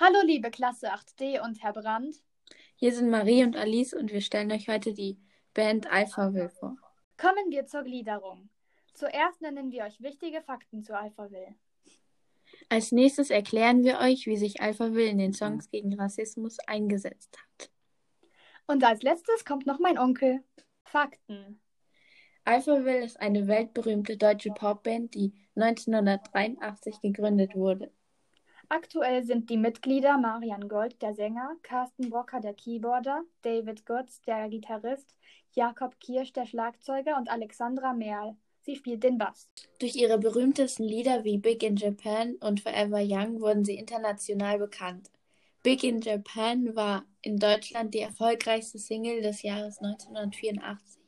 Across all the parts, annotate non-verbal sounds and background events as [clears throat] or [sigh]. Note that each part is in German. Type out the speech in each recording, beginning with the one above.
Hallo liebe Klasse 8d und Herr Brandt. Hier sind Marie und Alice und wir stellen euch heute die Band Alphaville vor. Kommen wir zur Gliederung. Zuerst nennen wir euch wichtige Fakten zu Alphaville. Als nächstes erklären wir euch, wie sich Alphaville in den Songs gegen Rassismus eingesetzt hat. Und als letztes kommt noch mein Onkel. Fakten. Alphaville ist eine weltberühmte deutsche Popband, die 1983 gegründet wurde. Aktuell sind die Mitglieder Marian Gold, der Sänger, Carsten Brocker, der Keyboarder, David Götz, der Gitarrist, Jakob Kirsch, der Schlagzeuger und Alexandra Merl. Sie spielt den Bass. Durch ihre berühmtesten Lieder wie Big in Japan und Forever Young wurden sie international bekannt. Big in Japan war in Deutschland die erfolgreichste Single des Jahres 1984.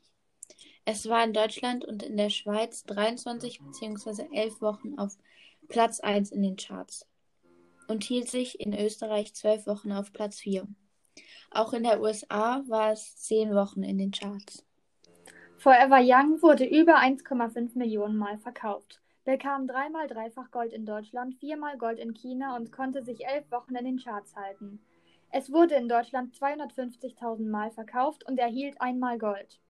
Es war in Deutschland und in der Schweiz 23 bzw. 11 Wochen auf Platz 1 in den Charts und hielt sich in Österreich zwölf Wochen auf Platz 4. Auch in der USA war es zehn Wochen in den Charts. Forever Young wurde über 1,5 Millionen Mal verkauft, bekam dreimal dreifach Gold in Deutschland, viermal Gold in China und konnte sich elf Wochen in den Charts halten. Es wurde in Deutschland 250.000 Mal verkauft und erhielt einmal Gold.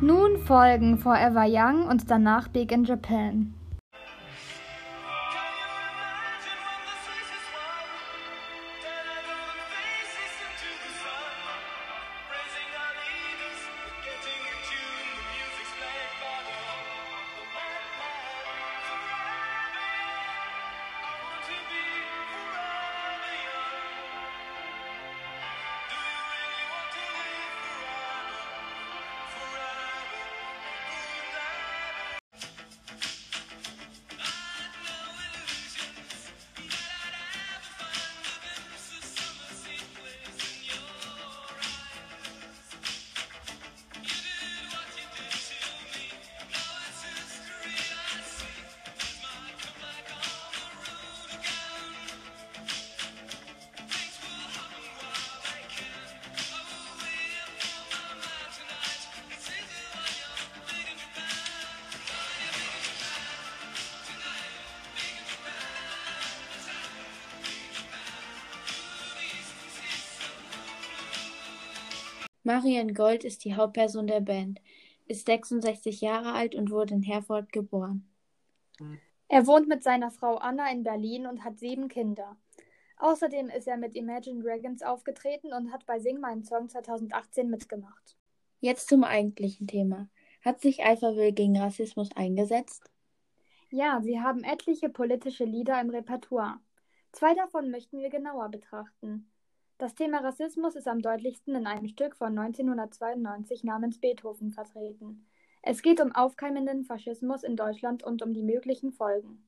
Nun folgen Forever Young und danach Big in Japan. Marian Gold ist die Hauptperson der Band, ist 66 Jahre alt und wurde in Herford geboren. Er wohnt mit seiner Frau Anna in Berlin und hat sieben Kinder. Außerdem ist er mit Imagine Dragons aufgetreten und hat bei Sing meinen Song 2018 mitgemacht. Jetzt zum eigentlichen Thema. Hat sich Alphaville gegen Rassismus eingesetzt? Ja, sie haben etliche politische Lieder im Repertoire. Zwei davon möchten wir genauer betrachten. Das Thema Rassismus ist am deutlichsten in einem Stück von 1992 namens Beethoven vertreten. Es geht um aufkeimenden Faschismus in Deutschland und um die möglichen Folgen.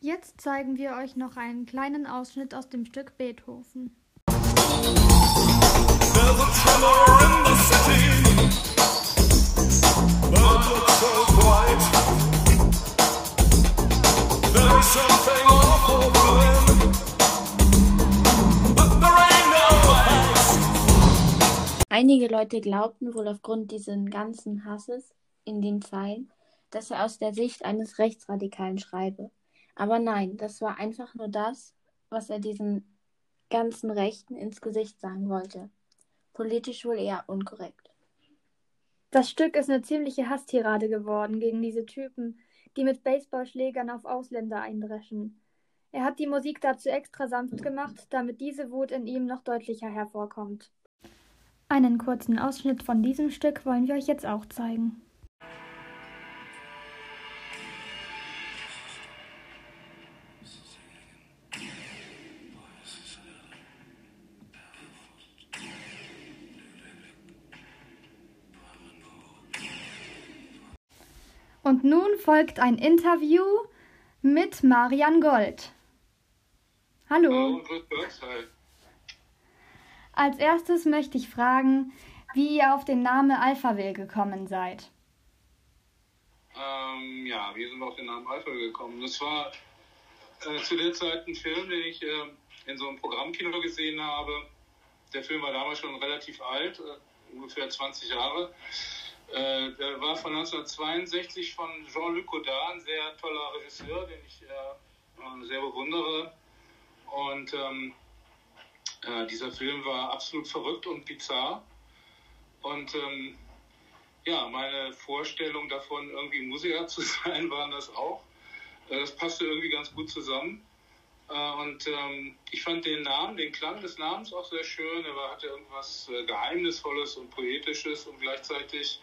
Jetzt zeigen wir euch noch einen kleinen Ausschnitt aus dem Stück Beethoven. There's a tremor in the city. so bright. There's something Einige Leute glaubten wohl aufgrund dieses ganzen Hasses in den Zeilen, dass er aus der Sicht eines Rechtsradikalen schreibe. Aber nein, das war einfach nur das, was er diesen ganzen Rechten ins Gesicht sagen wollte. Politisch wohl eher unkorrekt. Das Stück ist eine ziemliche Hasstirade geworden gegen diese Typen, die mit Baseballschlägern auf Ausländer eindreschen. Er hat die Musik dazu extra sanft gemacht, damit diese Wut in ihm noch deutlicher hervorkommt. Einen kurzen Ausschnitt von diesem Stück wollen wir euch jetzt auch zeigen. Und nun folgt ein Interview mit Marian Gold. Hallo. Hallo, grüß Gott. Als erstes möchte ich fragen, wie ihr auf den Namen Alphaville gekommen seid. Ähm, ja, wir sind auf den Namen Alphaville gekommen. Das war äh, zu der Zeit ein Film, den ich äh, in so einem Programmkino gesehen habe. Der Film war damals schon relativ alt, äh, ungefähr 20 Jahre. Äh, der war von 1962 von Jean-Luc Godard, ein sehr toller Regisseur, den ich äh, sehr bewundere. Und ähm, äh, dieser Film war absolut verrückt und bizarr. Und ähm, ja, meine Vorstellung davon, irgendwie Musiker [laughs] zu sein, waren das auch. Äh, das passte irgendwie ganz gut zusammen. Äh, und ähm, ich fand den Namen, den Klang des Namens auch sehr schön. Er hatte irgendwas äh, Geheimnisvolles und Poetisches und gleichzeitig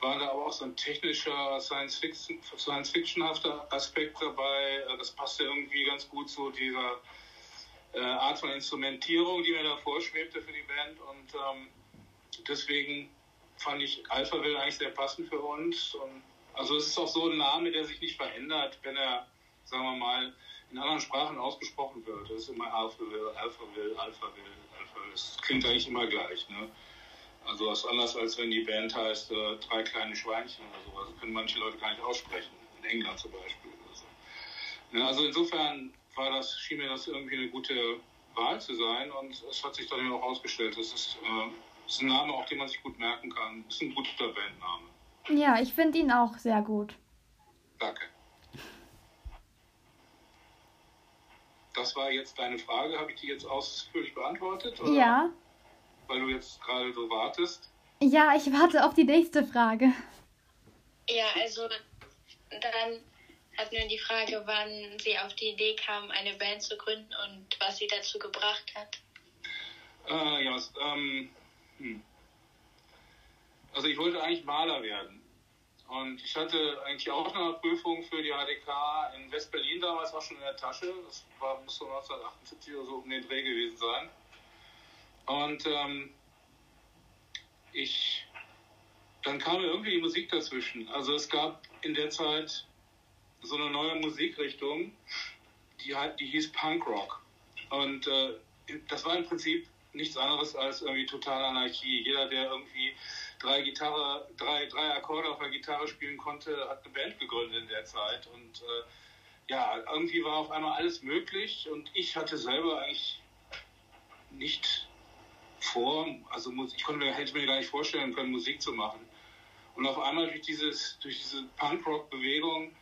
war da aber auch so ein technischer, Science-Fiction-hafter Science Aspekt dabei. Das passte irgendwie ganz gut zu dieser äh, Art von Instrumentierung, die mir da vorschwebte für die Band. Und ähm, deswegen fand ich Alphaville eigentlich sehr passend für uns. Und, also es ist auch so ein Name, der sich nicht verändert, wenn er, sagen wir mal, in anderen Sprachen ausgesprochen wird. Das ist immer Alphaville, Alphaville, Alphaville, Alphaville. Das klingt eigentlich immer gleich. Ne? Also was anders als wenn die Band heißt äh, drei kleine Schweinchen oder sowas. Das können manche Leute gar nicht aussprechen. In England zum Beispiel. So. Ja, also insofern war das, schien mir das irgendwie eine gute Wahl zu sein und es hat sich dann ja auch ausgestellt. Das ist, äh, das ist ein Name, auch den man sich gut merken kann. Das ist ein guter Bandname. Ja, ich finde ihn auch sehr gut. Danke. Das war jetzt deine Frage. Habe ich die jetzt ausführlich beantwortet? Oder? Ja. Weil du jetzt gerade so wartest. Ja, ich warte auf die nächste Frage. Ja, also dann hat nur die Frage, wann sie auf die Idee kam, eine Band zu gründen und was sie dazu gebracht hat. Äh, ja, ähm, hm. also ich wollte eigentlich Maler werden. Und ich hatte eigentlich auch eine Prüfung für die HDK in West-Berlin damals auch schon in der Tasche. Das war, muss so 1978 oder so um den Dreh gewesen sein. Und ähm, ich, dann kam irgendwie die Musik dazwischen. Also es gab in der Zeit so eine neue Musikrichtung, die, die hieß Punkrock. Und äh, das war im Prinzip nichts anderes als irgendwie totale Anarchie. Jeder, der irgendwie drei Gitarre, drei, drei Akkorde auf der Gitarre spielen konnte, hat eine Band gegründet in der Zeit. Und äh, ja, irgendwie war auf einmal alles möglich und ich hatte selber eigentlich nicht vor, also ich konnte mir, hätte mir gar nicht vorstellen können, Musik zu machen. Und auf einmal durch dieses, durch diese Punkrock-Bewegung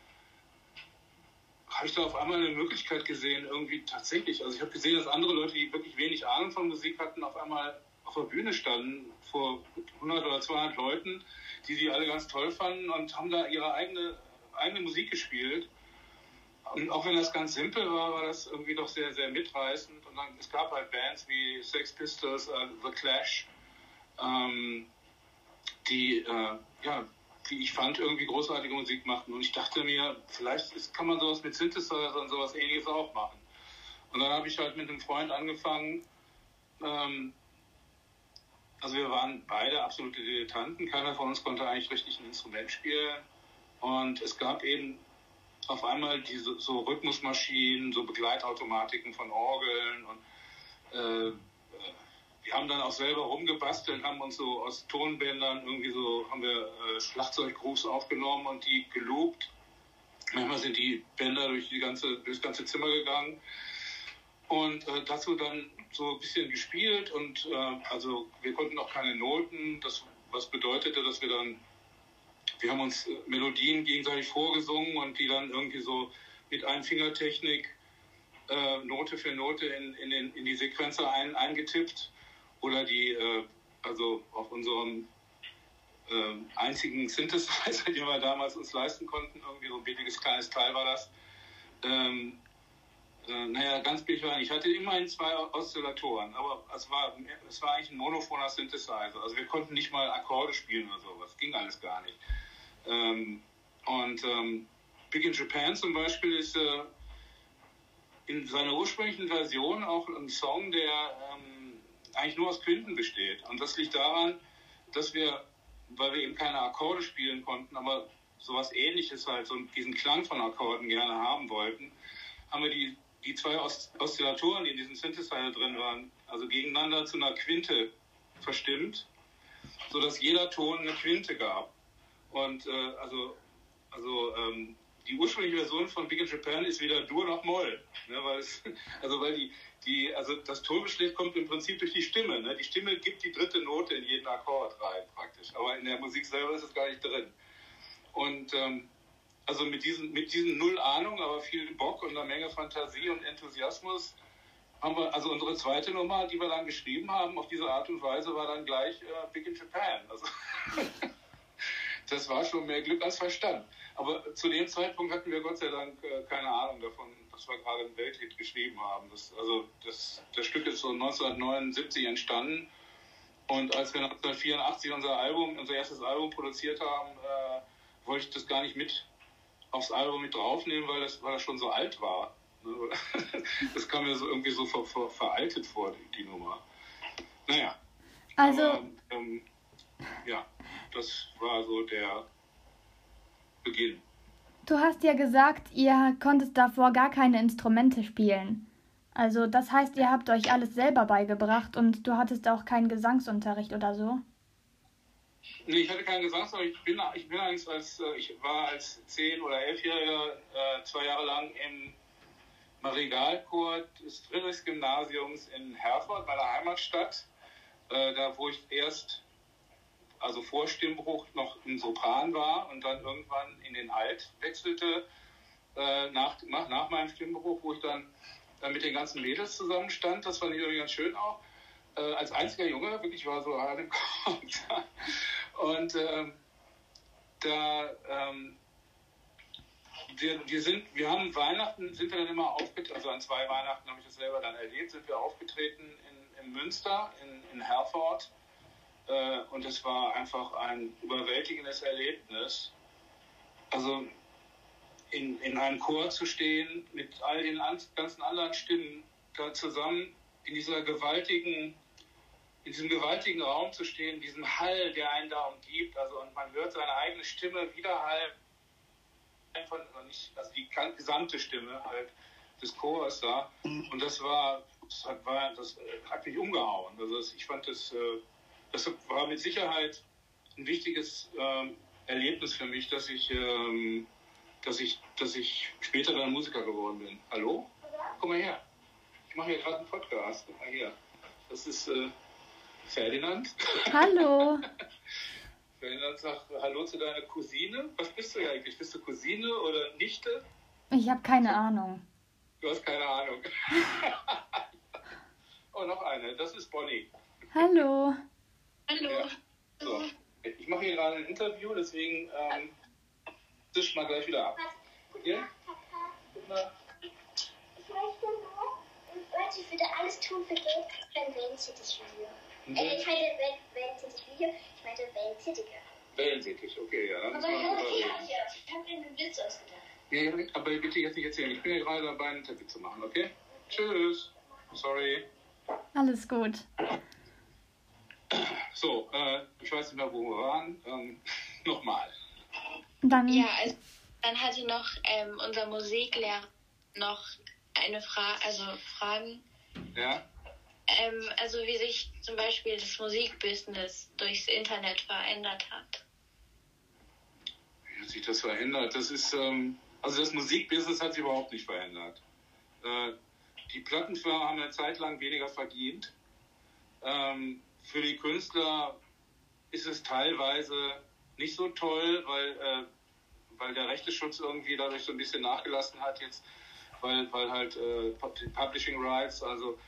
habe ich da auf einmal eine Möglichkeit gesehen, irgendwie tatsächlich. Also ich habe gesehen, dass andere Leute, die wirklich wenig Ahnung von Musik hatten, auf einmal auf der Bühne standen vor 100 oder 200 Leuten, die sie alle ganz toll fanden und haben da ihre eigene, eigene Musik gespielt. Und auch wenn das ganz simpel war, war das irgendwie doch sehr, sehr mitreißend. Und dann, es gab halt Bands wie Sex Pistols, uh, The Clash, ähm, die, äh, ja, wie ich fand, irgendwie großartige Musik machten. Und ich dachte mir, vielleicht ist, kann man sowas mit Synthesizer und sowas ähnliches auch machen. Und dann habe ich halt mit einem Freund angefangen. Ähm, also wir waren beide absolute Dilettanten. Keiner von uns konnte eigentlich richtig ein Instrument spielen. Und es gab eben auf einmal diese so Rhythmusmaschinen, so Begleitautomatiken von Orgeln und äh, haben dann auch selber rumgebastelt, haben uns so aus Tonbändern irgendwie so, haben wir äh, Schlagzeuggrooves aufgenommen und die geloopt. Manchmal sind die Bänder durch, die ganze, durch das ganze Zimmer gegangen. Und äh, dazu dann so ein bisschen gespielt und äh, also wir konnten auch keine Noten, das, was bedeutete, dass wir dann, wir haben uns äh, Melodien gegenseitig vorgesungen und die dann irgendwie so mit Einfingertechnik äh, Note für Note in, in, den, in die Sequenzer ein, eingetippt oder die, äh, also auf unserem äh, einzigen Synthesizer, [laughs] den wir damals uns leisten konnten, irgendwie so ein billiges kleines Teil war das. Ähm, äh, naja, ganz billig war Ich hatte immerhin zwei Oszillatoren, aber es war, es war eigentlich ein monophoner Synthesizer. Also wir konnten nicht mal Akkorde spielen oder sowas. Ging alles gar nicht. Ähm, und ähm, Big in Japan zum Beispiel ist äh, in seiner ursprünglichen Version auch ein Song, der ähm, eigentlich nur aus Quinten besteht. Und das liegt daran, dass wir, weil wir eben keine Akkorde spielen konnten, aber sowas ähnliches halt, so diesen Klang von Akkorden gerne haben wollten, haben wir die, die zwei Oszillatoren, die in diesem Synthesizer drin waren, also gegeneinander zu einer Quinte verstimmt, sodass jeder Ton eine Quinte gab. Und äh, also, also ähm, die ursprüngliche Version von Big in Japan ist weder Dur noch Moll. Ne, [laughs] also weil die, die, also das Tongeschlecht kommt im Prinzip durch die Stimme. Ne? Die Stimme gibt die dritte Note in jeden Akkord rein praktisch. Aber in der Musik selber ist es gar nicht drin. Und ähm, also mit diesen, mit diesen null Ahnung, aber viel Bock und einer Menge Fantasie und Enthusiasmus haben wir, also unsere zweite Nummer, die wir dann geschrieben haben, auf diese Art und Weise, war dann gleich äh, Big in Japan. Also [laughs] das war schon mehr Glück als Verstand. Aber zu dem Zeitpunkt hatten wir Gott sei Dank äh, keine Ahnung davon, dass wir gerade einen Welthit geschrieben haben. Das, also das, das Stück ist so 1979 entstanden. Und als wir 1984 unser Album, unser erstes Album produziert haben, äh, wollte ich das gar nicht mit aufs Album mit draufnehmen, weil das, weil das schon so alt war. [laughs] Das kam mir so irgendwie so ver, ver, veraltet vor, die, die Nummer. Naja. Also. Aber, ähm, ja, das war so der Beginn. Du hast ja gesagt, ihr konntet davor gar keine Instrumente spielen. Also das heißt, ihr habt euch alles selber beigebracht und du hattest auch keinen Gesangsunterricht oder so? Nee, ich hatte keinen Gesangsunterricht. Ich bin, ich bin als, als äh, ich war als 10- oder 11-Jähriger äh, zwei Jahre lang im Marigalchor des Friedrichs-Gymnasiums in Herford, meiner Heimatstadt. Äh, da, wo ich erst, also vor Stimmbruch, noch im Sopran war und dann irgendwann in den Alt wechselte, äh, nach, nach, meinem Stimmbruch, wo ich dann äh, mit den ganzen Mädels zusammenstand. Das fand ich irgendwie ganz schön auch. Äh, als einziger Junge, wirklich war so hart im. [laughs] Und ähm, da, ähm, wir, wir, sind, wir haben Weihnachten, sind wir dann immer aufgetreten, also an zwei Weihnachten habe ich das selber dann erlebt, sind wir aufgetreten in, in Münster, in, in Herford. Äh, und es war einfach ein überwältigendes Erlebnis. Also in, in einem Chor zu stehen, mit all den ganzen anderen Stimmen da zusammen in dieser gewaltigen, in diesem gewaltigen Raum zu stehen, diesem Hall, der einen da umgibt, also und man hört seine eigene Stimme widerhallen von, nicht, also die gesamte Stimme halt des Chors da. Und das war, das hat, war, das hat mich umgehauen. Also ich fand das, äh, das war mit Sicherheit ein wichtiges ähm, Erlebnis für mich, dass ich ähm, dass ich, dass ich später dann Musiker geworden bin. Hallo? Komm mal her. Ich mache hier gerade einen Podcast. Guck mal her. Das ist äh, Ferdinand. Hallo. [laughs] Ferdinand sagt Hallo zu deiner Cousine. Was bist du eigentlich? Bist du Cousine oder Nichte? Ich habe keine Ahnung. Du hast keine Ahnung. [laughs] oh, noch eine. Das ist Bonnie. Hallo. Hallo. Ja. So. Ich mache hier gerade ein Interview, deswegen ähm, Tisch mal gleich wieder ab. Ja? Ich möchte nur, Leute, ich würde alles tun für Geld für ein Wellensittich-Video. Äh, ich meine Wellensittich-Video, ich meinte Wellensittiche. Wellensittich, okay, ja. Dann Aber wir ich drüber reden. habe mir einen Witz ausgedacht. Ja, aber bitte jetzt nicht erzählen. Ich bin ja gerade dabei, ein Interview zu machen, okay? Tschüss. Sorry. Alles gut. So, äh, ich weiß nicht mehr, wo wir waren. Ähm, [laughs] Nochmal. Dann Ja, also dann hatte noch ähm, unser Musiklehrer noch eine Frage, also Fragen, Ja? ähm, also wie sich zum Beispiel das Musikbusiness durchs Internet verändert hat. Wie hat sich das verändert? Das ist, ähm, also das Musikbusiness hat sich überhaupt nicht verändert. Äh, die Plattenfirmen haben eine Zeit lang weniger verdient. Ähm, für die Künstler ist es teilweise nicht so toll, weil, äh, weil der Rechteschutz irgendwie dadurch so ein bisschen nachgelassen hat jetzt, weil, weil halt äh, Publishing Rights, also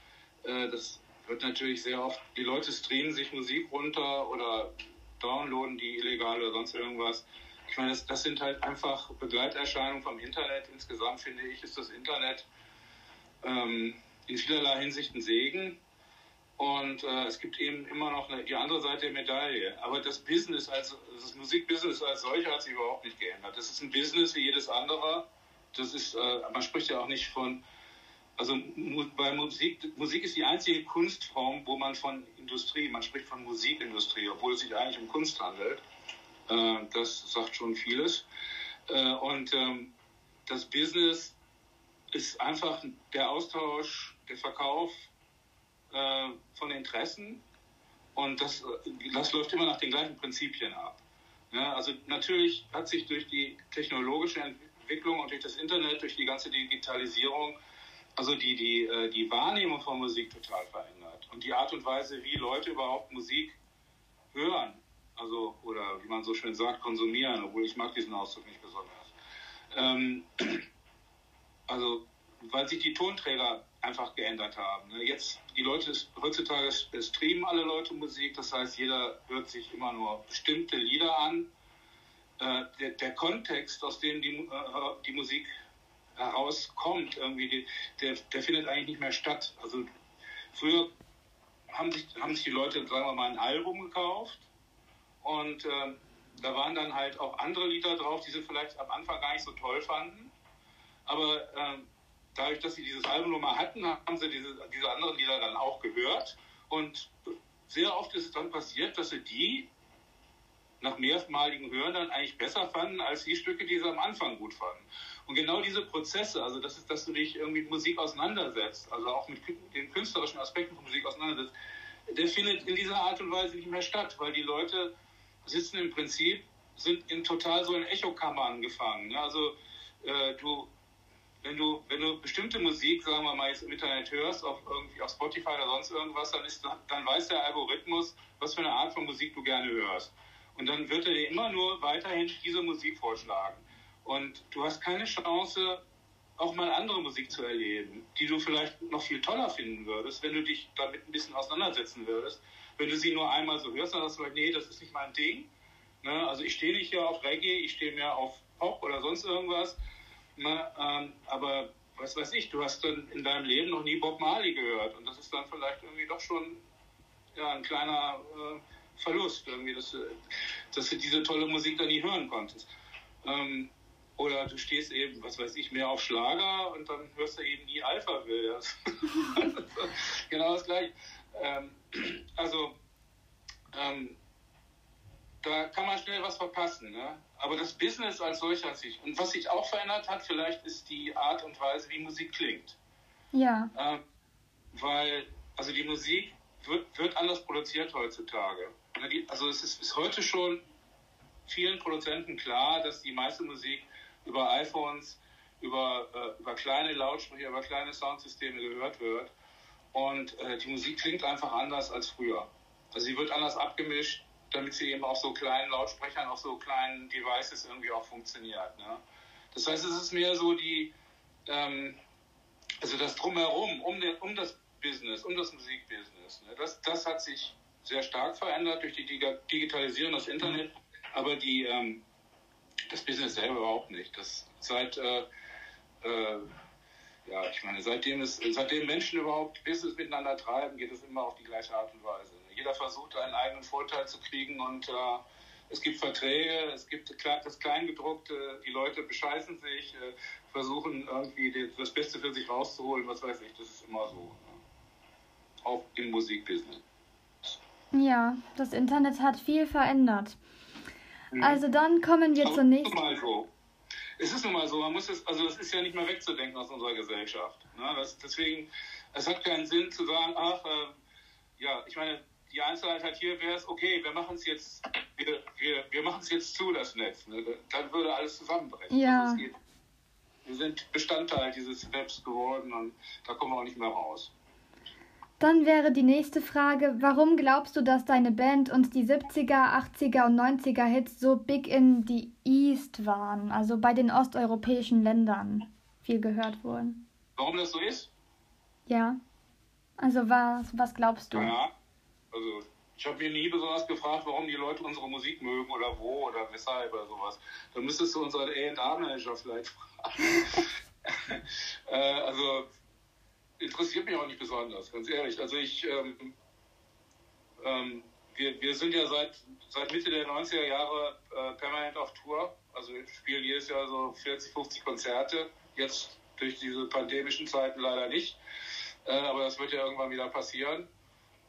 äh, das wird natürlich sehr oft, die Leute streamen sich Musik runter oder downloaden die illegal oder sonst irgendwas. Ich meine, das, das sind halt einfach Begleiterscheinungen vom Internet. Insgesamt finde ich, ist das Internet ähm, in vielerlei Hinsicht ein Segen. Und äh, es gibt eben immer noch eine, die andere Seite der Medaille. Aber das Business, als, das Musikbusiness als solcher hat sich überhaupt nicht geändert. Das ist ein Business wie jedes andere. Das ist, äh, man spricht ja auch nicht von, also bei Musik, Musik ist die einzige Kunstform, wo man von Industrie, man spricht von Musikindustrie, obwohl es sich eigentlich um Kunst handelt. Äh, das sagt schon vieles. Äh, und ähm, das Business ist einfach der Austausch, der Verkauf äh, von Interessen und das, das läuft immer nach den gleichen Prinzipien ab. Ja, also natürlich hat sich durch die technologische Entwicklung und durch das Internet, durch die ganze Digitalisierung, also die, die, äh, die Wahrnehmung von Musik total verändert und die Art und Weise, wie Leute überhaupt Musik hören, also oder wie man so schön sagt, konsumieren, obwohl ich mag diesen Ausdruck nicht besonders. Ähm, [clears throat] also weil sich die Tonträger einfach geändert haben. Ne? Jetzt, die Leute, heutzutage streamen alle Leute Musik, das heißt, jeder hört sich immer nur bestimmte Lieder an. Äh, der, der, Kontext, aus dem die, äh, die Musik herauskommt, irgendwie, der, der findet eigentlich nicht mehr statt. Also früher haben sich, haben sich die Leute, sagen wir mal, ein Album gekauft und äh, da waren dann halt auch andere Lieder drauf, die sie vielleicht am Anfang gar nicht so toll fanden. Aber äh, dadurch, dass sie dieses Album Nummer hatten, haben sie diese, diese anderen Lieder dann auch gehört. Und sehr oft ist es dann passiert, dass sie die nach mehrmaligen Hören dann eigentlich besser fanden als die Stücke, die sie am Anfang gut fanden. Und genau diese Prozesse, also das ist, dass du dich irgendwie mit Musik auseinandersetzt, also auch mit den künstlerischen Aspekten von Musik auseinandersetzt, der findet in dieser Art und Weise nicht mehr statt, weil die Leute sitzen im Prinzip, sind in total so in Echokammern gefangen. Also äh, du wenn du, wenn du bestimmte Musik, sagen wir mal, jetzt im Internet hörst, auf, irgendwie auf Spotify oder sonst irgendwas, dann, ist, dann weiß der Algorithmus, was für eine Art von Musik du gerne hörst. Und dann wird er dir immer nur weiterhin diese Musik vorschlagen. Und du hast keine Chance, auch mal andere Musik zu erleben, die du vielleicht noch viel toller finden würdest, wenn du dich damit ein bisschen auseinandersetzen würdest. Wenn du sie nur einmal so hörst, dann sagst du nee, das ist nicht mein Ding. Ne? Also ich stehe nicht hier auf Reggae, ich stehe mehr auf Pop oder sonst irgendwas. Ne? Ähm, aber was weiß ich, du hast dann in deinem Leben noch nie Bob Marley gehört und das ist dann vielleicht irgendwie doch schon ja, ein kleiner äh, Verlust, irgendwie, dass, du, dass du diese tolle Musik dann nie hören konntest. Ähm, oder du stehst eben, was weiß ich, mehr auf Schlager und dann hörst du eben nie Alpha Will. [laughs] genau das gleiche. Ähm, also, ähm, da kann man schnell was verpassen. Ne? Aber das Business als solches hat sich. Und was sich auch verändert hat, vielleicht ist die Art und Weise, wie Musik klingt. Ja. Ähm, weil, also die Musik wird, wird anders produziert heutzutage. Also es ist, ist heute schon vielen Produzenten klar, dass die meiste Musik über iPhones, über, äh, über kleine Lautsprecher, über kleine Soundsysteme gehört wird. Und äh, die Musik klingt einfach anders als früher. Also sie wird anders abgemischt damit sie eben auf so kleinen Lautsprechern, auf so kleinen Devices irgendwie auch funktioniert. Ne? Das heißt, es ist mehr so die, ähm, also das Drumherum, um, den, um das Business, um das Musikbusiness. Ne? Das, das hat sich sehr stark verändert durch die Digitalisierung, das Internet, aber die, ähm, das Business selber überhaupt nicht. Das seit, äh, äh, ja, ich meine, seitdem, es, seitdem Menschen überhaupt Business miteinander treiben, geht es immer auf die gleiche Art und Weise jeder versucht, einen eigenen Vorteil zu kriegen und äh, es gibt Verträge, es gibt das Kleingedruckte, die Leute bescheißen sich, äh, versuchen irgendwie das Beste für sich rauszuholen, was weiß ich, das ist immer so. Ne? Auch im Musikbusiness. Ja, das Internet hat viel verändert. Mhm. Also dann kommen wir zur nächsten. Mal so. Es ist nun mal so, man muss es, also es ist ja nicht mehr wegzudenken aus unserer Gesellschaft. Ne? Das, deswegen, es hat keinen Sinn zu sagen, ach, äh, ja, ich meine, die Einzelheit halt hier wäre es, okay, wir machen es jetzt, wir, wir, wir machen es jetzt zu, das Netz. Ne? Dann würde alles zusammenbrechen. Ja. Wir sind Bestandteil dieses Webs geworden und da kommen wir auch nicht mehr raus. Dann wäre die nächste Frage, warum glaubst du, dass deine Band und die 70er, 80er und 90er Hits so big in the East waren, also bei den osteuropäischen Ländern viel gehört wurden? Warum das so ist? Ja. Also was, was glaubst du? Ja, also ich habe mir nie besonders gefragt, warum die Leute unsere Musik mögen oder wo oder weshalb oder sowas. Da müsstest du unseren A&R-Manager vielleicht fragen. [laughs] äh, also interessiert mich auch nicht besonders, ganz ehrlich. Also ich, ähm, ähm, wir, wir sind ja seit, seit Mitte der 90er Jahre äh, permanent auf Tour. Also wir spielen jedes Jahr so 40, 50 Konzerte. Jetzt durch diese pandemischen Zeiten leider nicht. Äh, aber das wird ja irgendwann wieder passieren.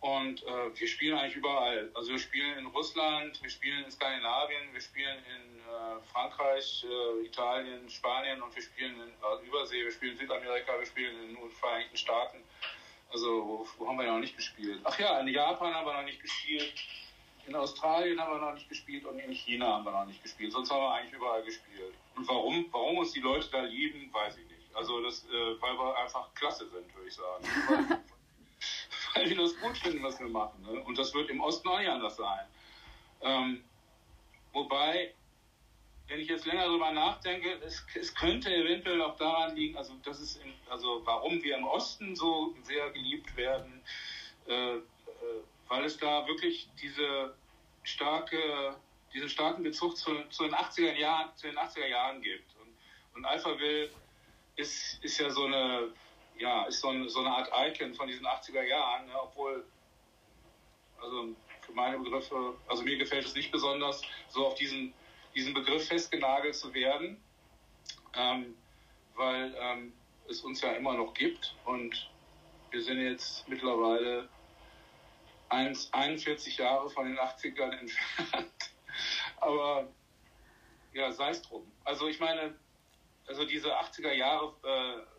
Und äh, wir spielen eigentlich überall. Also wir spielen in Russland, wir spielen in Skandinavien, wir spielen in äh, Frankreich, äh, Italien, Spanien und wir spielen in äh, Übersee, wir spielen in Südamerika, wir spielen in den Vereinigten Staaten. Also wo, wo haben wir noch nicht gespielt? Ach ja, in Japan haben wir noch nicht gespielt, in Australien haben wir noch nicht gespielt und in China haben wir noch nicht gespielt. Sonst haben wir eigentlich überall gespielt. Und warum, warum uns die Leute da lieben, weiß ich nicht. Also das, äh, weil wir einfach klasse sind, würde ich sagen. [laughs] weil die das gut finden, was wir machen. Ne? Und das wird im Osten auch nicht anders sein. Ähm, wobei wenn ich jetzt länger darüber nachdenke, es, es, könnte eventuell auch daran liegen, also das ist in, also warum wir im Osten so sehr geliebt werden, äh, äh, weil es da wirklich diese starke, diesen starken Bezug zu, zu, den 80er Jahren, zu den 80er Jahren gibt. Und, und Alphaville ist, ist ja so eine, ja, ist so, ein, so eine Art Icon von diesen 80er Jahren, ne, obwohl, also für meine Begriffe, also mir gefällt es nicht besonders, so auf diesen diesen Begriff festgenagelt zu werden, ähm, weil ähm, es uns ja immer noch gibt und wir sind jetzt mittlerweile 41 Jahre von den 80ern entfernt. [laughs] Aber ja, sei es drum. Also ich meine, also diese 80er Jahre, äh,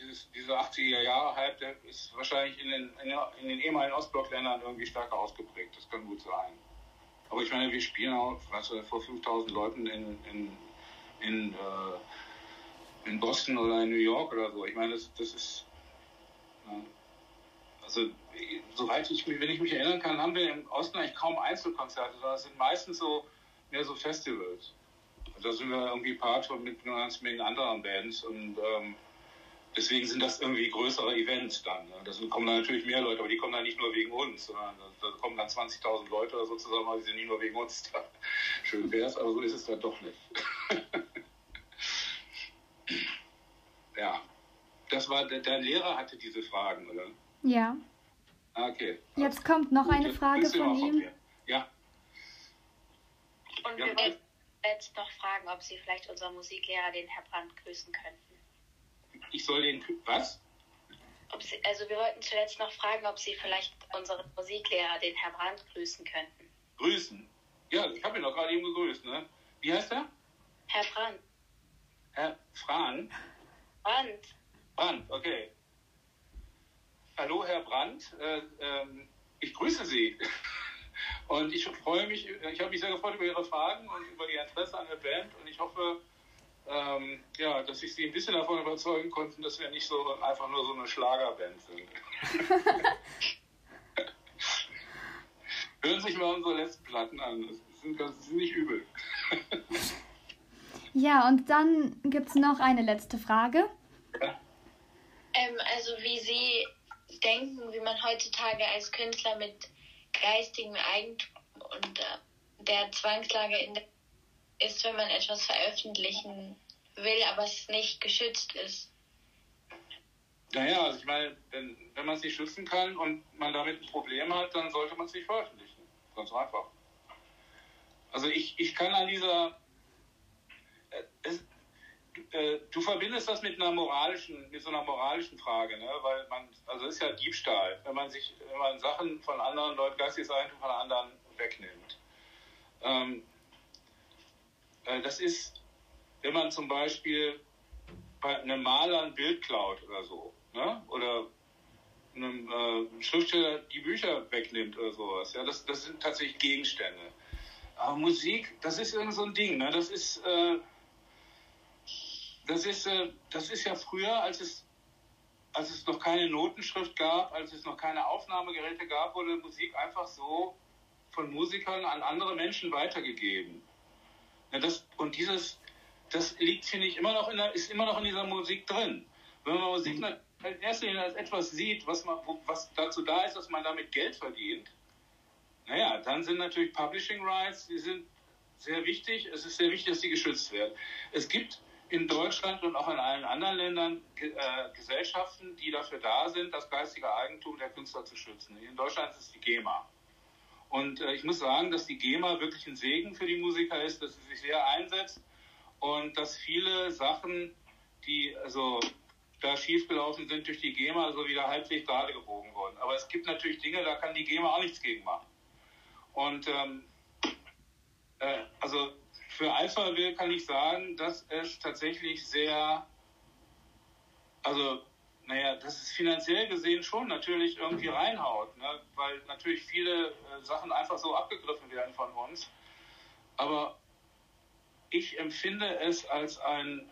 dieses, diese 80er Jahre Hype, der ist wahrscheinlich in den, in den ehemaligen Ostblockländern irgendwie stärker ausgeprägt. Das kann gut sein. Aber ich meine, wir spielen auch weißt du, vor 5000 Leuten in, in, in, äh, in Boston oder in New York oder so. Ich meine, das, das ist. Ja, also, soweit ich mich, wenn ich mich erinnern kann, haben wir im Osten eigentlich kaum Einzelkonzerte, sondern es sind meistens so mehr so Festivals. Da sind wir irgendwie Part mit einer ganzen Menge anderen Bands und ähm, deswegen sind das irgendwie größere Events dann. Ne? Da kommen dann natürlich mehr Leute, aber die kommen dann nicht nur wegen uns, sondern da, kommen dann 20.000 Leute oder so zusammen, aber die sind nicht nur wegen uns da. [laughs] Schön wäre es, aber so ist es dann doch nicht. [laughs] ja, das war, der, der, Lehrer hatte diese Fragen, oder? Ja. Ah, okay. Jetzt kommt noch eine Frage von ihm. Ja. Und wir ja. jetzt noch fragen, ob Sie vielleicht unseren Musiklehrer, den Herr Brandt, grüßen könnten. Ich soll den, was? Sie, also wir wollten zuletzt noch fragen, ob Sie vielleicht unseren Musiklehrer, den Herr Brandt, grüßen könnten. Grüßen? Ja, ich habe ihn doch gerade eben gegrüßt, ne? Wie heißt er? Herr Brandt. Herr Fran? Brandt. Brandt, okay. Hallo, Herr Brandt. Äh, ähm, ich grüße Sie. [laughs] Und ich freue mich, ich habe mich sehr gefreut über Ihre Fragen und über Ihr Interesse an der Band und ich hoffe, ähm, ja, dass ich sie ein bisschen davon überzeugen konnte, dass wir nicht so einfach nur so eine Schlagerband sind. [laughs] Hören sich mal unsere letzten Platten an. Das sind, das sind nicht übel. [laughs] ja, und dann gibt es noch eine letzte Frage. Ja. Ähm, also wie Sie denken, wie man heutzutage als Künstler mit geistigem Eigentum und äh, der Zwangslage in der ist, wenn man etwas veröffentlichen will, aber es nicht geschützt ist. Naja, also ich meine, wenn, wenn man es nicht schützen kann und man damit ein Problem hat, dann sollte man es nicht veröffentlichen. Ganz einfach. Also ich, ich kann an dieser... Äh, es, äh, du verbindest das mit einer moralischen, mit so einer moralischen Frage, ne? weil man, also es ist ja Diebstahl, wenn man sich, wenn man Sachen von anderen Leuten, geistiges Eigentum von anderen wegnimmt. Ähm, äh, das ist, wenn man zum Beispiel bei einem Maler ein Bild klaut oder so, ne? oder einem äh, Schriftsteller die Bücher wegnimmt oder sowas, ja, das, das sind tatsächlich Gegenstände. Aber Musik, das ist irgend so ein Ding, ne? das ist, äh, das ist, äh, das ist ja früher, als es als es noch keine Notenschrift gab, als es noch keine Aufnahmegeräte gab, wurde Musik einfach so von Musikern an andere Menschen weitergegeben. Ja, das, und dieses, das liegt, finde ich, immer noch in der, ist immer noch in dieser Musik drin. Wenn man Musik in erster Linie als etwas sieht, was, man, was dazu da ist, dass man damit Geld verdient, naja, dann sind natürlich Publishing Rights, die sind sehr wichtig. Es ist sehr wichtig, dass die geschützt werden. Es gibt in Deutschland und auch in allen anderen Ländern äh, Gesellschaften, die dafür da sind, das geistige Eigentum der Künstler zu schützen. In Deutschland ist es die GEMA. Und äh, ich muss sagen, dass die GEMA wirklich ein Segen für die Musiker ist, dass sie sich sehr einsetzt und dass viele Sachen, die also da schiefgelaufen sind durch die GEMA, so wieder halbwegs gerade gebogen wurden. Aber es gibt natürlich Dinge, da kann die GEMA auch nichts gegen machen. Und ähm, äh, also für Alphaville kann ich sagen, dass es tatsächlich sehr, also naja, dass es finanziell gesehen schon natürlich irgendwie reinhaut, ne? weil natürlich viele äh, Sachen einfach so abgegriffen werden von uns. Aber ich empfinde es als ein,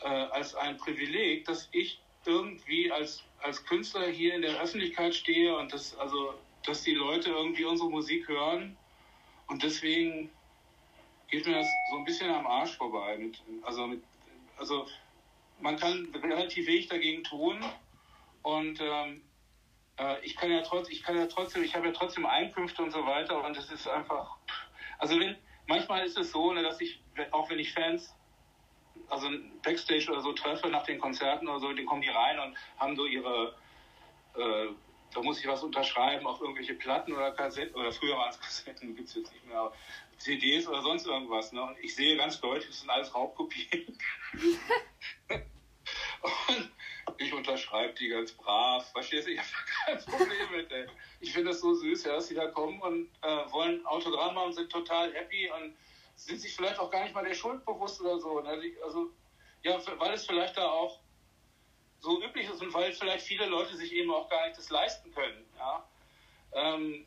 äh, als ein Privileg, dass ich irgendwie als, als Künstler hier in der Öffentlichkeit stehe und dass, also, dass die Leute irgendwie unsere Musik hören und deswegen geht mir das so ein bisschen am Arsch vorbei. Mit, also, mit, also man kann relativ wenig dagegen tun. Und ähm, äh, ich kann ja trotzdem, ich kann ja trotzdem, ich habe ja trotzdem Einkünfte und so weiter und es ist einfach, also wenn, manchmal ist es so, ne, dass ich, auch wenn ich Fans, also Backstage oder so treffe nach den Konzerten oder so, dann kommen die rein und haben so ihre, äh, da muss ich was unterschreiben auf irgendwelche Platten oder Kassetten, oder früher waren es Kassetten, gibt es jetzt nicht mehr, CDs oder sonst irgendwas. Ne? Und ich sehe ganz deutlich, das sind alles Raubkopien. [laughs] und ich unterschreibe die ganz brav. Verstehst du? Ich habe kein Problem mit denen. Ich finde das so süß, ja, dass sie da kommen und äh, wollen Autogramm haben, sind total happy und sind sich vielleicht auch gar nicht mal der Schuld bewusst oder so. Ne? Also, ja, weil es vielleicht da auch so üblich ist und weil vielleicht viele Leute sich eben auch gar nicht das leisten können. Ja? Ähm,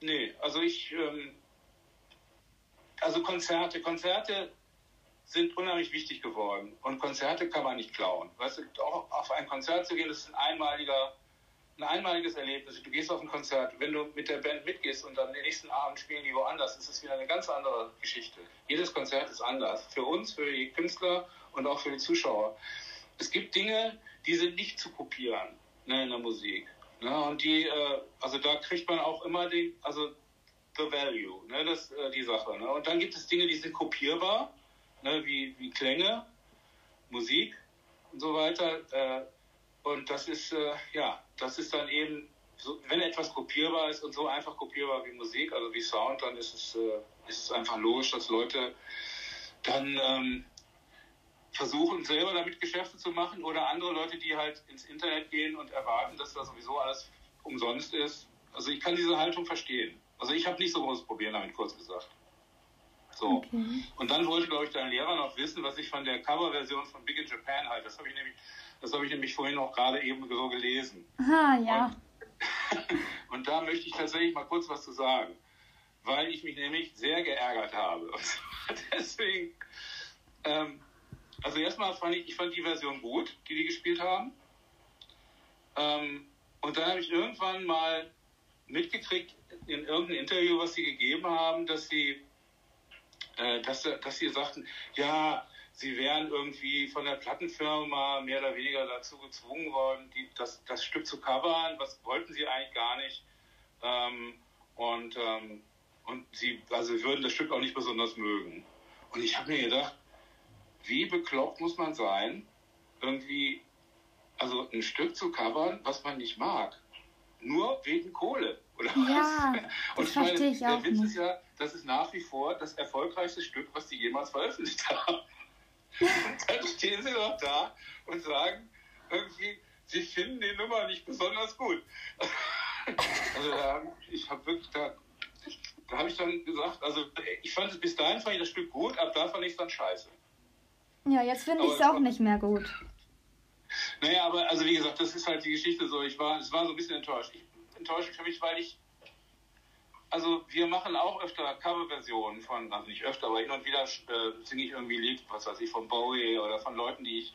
nee, also ich, ähm, also Konzerte, Konzerte sind unheimlich wichtig geworden und Konzerte kann man nicht klauen. Weißt du, auch auf ein Konzert zu gehen, das ist ein einmaliger, ein einmaliges Erlebnis. Du gehst auf ein Konzert, wenn du mit der Band mitgehst und am nächsten Abend spielen die woanders, ist es wieder eine ganz andere Geschichte. Jedes Konzert ist anders. Für uns, für die Künstler und auch für die Zuschauer es gibt Dinge, die sind nicht zu kopieren ne, in der Musik. Ne, und die, äh, also da kriegt man auch immer den, also the value, ne, das äh, die Sache. Ne? Und dann gibt es Dinge, die sind kopierbar, ne, wie, wie Klänge, Musik und so weiter. Äh, und das ist, äh, ja, das ist dann eben, so, wenn etwas kopierbar ist und so einfach kopierbar wie Musik, also wie Sound, dann ist es, äh, ist es einfach logisch, dass Leute dann ähm, versuchen, selber damit Geschäfte zu machen oder andere Leute, die halt ins Internet gehen und erwarten, dass da sowieso alles umsonst ist. Also ich kann diese Haltung verstehen. Also ich habe nicht so großes Problem damit, kurz gesagt. So. Okay. Und dann wollte, glaube ich, dein Lehrer noch wissen, was ich von der Coverversion von Big in Japan halte. Das habe ich nämlich, das habe ich nämlich vorhin auch gerade eben so gelesen. Ah, ja. Und, [laughs] und da möchte ich tatsächlich mal kurz was zu sagen, weil ich mich nämlich sehr geärgert habe. [laughs] Deswegen, ähm, also erstmal fand ich, ich fand die Version gut, die die gespielt haben. Ähm, und dann habe ich irgendwann mal mitgekriegt in irgendeinem Interview, was sie gegeben haben, dass sie, äh, dass, dass sie sagten, ja, sie wären irgendwie von der Plattenfirma mehr oder weniger dazu gezwungen worden, die, das, das Stück zu covern. Was wollten sie eigentlich gar nicht? Ähm, und, ähm, und sie also würden das Stück auch nicht besonders mögen. Und ich habe mir gedacht, wie bekloppt muss man sein, irgendwie, also ein Stück zu covern, was man nicht mag. Nur wegen Kohle, oder ja, was? Und das verstehe ich auch der Witz nicht. ist ja, das ist nach wie vor das erfolgreichste Stück, was die jemals veröffentlicht haben. und dann stehen sie doch da und sagen irgendwie, sie finden die Nummer nicht besonders gut. also da, ich habe wirklich da, da habe ich dann gesagt, also ich fand es bis dahin fand ich das Stück gut, ab da fand ich es dann scheiße. Ja, jetzt finde ich es auch nicht mehr gut. Naja, aber also wie gesagt, das ist halt die Geschichte so. Ich war, es war so ein bisschen enttäuscht. Ich, enttäuscht für mich, weil ich, also wir machen auch öfter Coverversionen von, also nicht öfter, aber hin und wieder äh, singe ich irgendwie Lied, was weiß ich, von Bowie oder von Leuten, die ich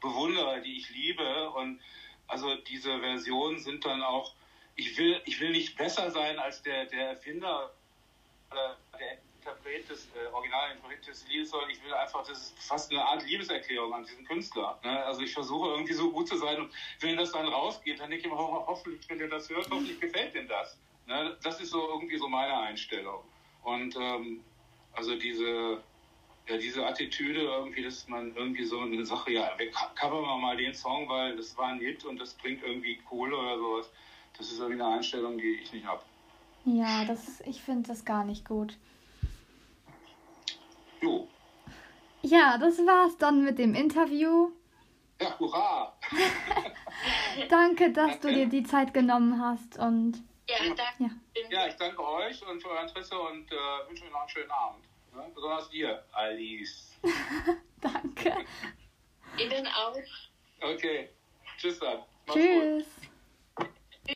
bewundere, die ich liebe. Und also diese Versionen sind dann auch, ich will, ich will nicht besser sein als der, der Erfinder oder der Originalinterpret des Liedes, sondern ich will einfach, das ist fast eine Art Liebeserklärung an diesen Künstler. Ne? Also ich versuche irgendwie so gut zu sein und wenn das dann rausgeht, dann denke ich immer, ho hoffentlich, wenn ihr das hört, hoffentlich gefällt dem das. Ne? Das ist so irgendwie so meine Einstellung. Und ähm, also diese, ja, diese Attitüde irgendwie, dass man irgendwie so eine Sache, ja, wir covern wir mal den Song, weil das war ein Hit und das bringt irgendwie Kohle oder sowas. Das ist irgendwie eine Einstellung, die ich nicht habe. Ja, das, ich finde das gar nicht gut. Jo. Ja, das war's dann mit dem Interview. Ja, hurra! [laughs] danke, dass du dir die Zeit genommen hast und. Ja, danke. Ja, ja ich danke euch und für euer Interesse und äh, wünsche euch noch einen schönen Abend. Ne? Besonders dir, Alice. [laughs] danke. Ihnen auch. Okay. Tschüss dann. Mach's Tschüss. Gut.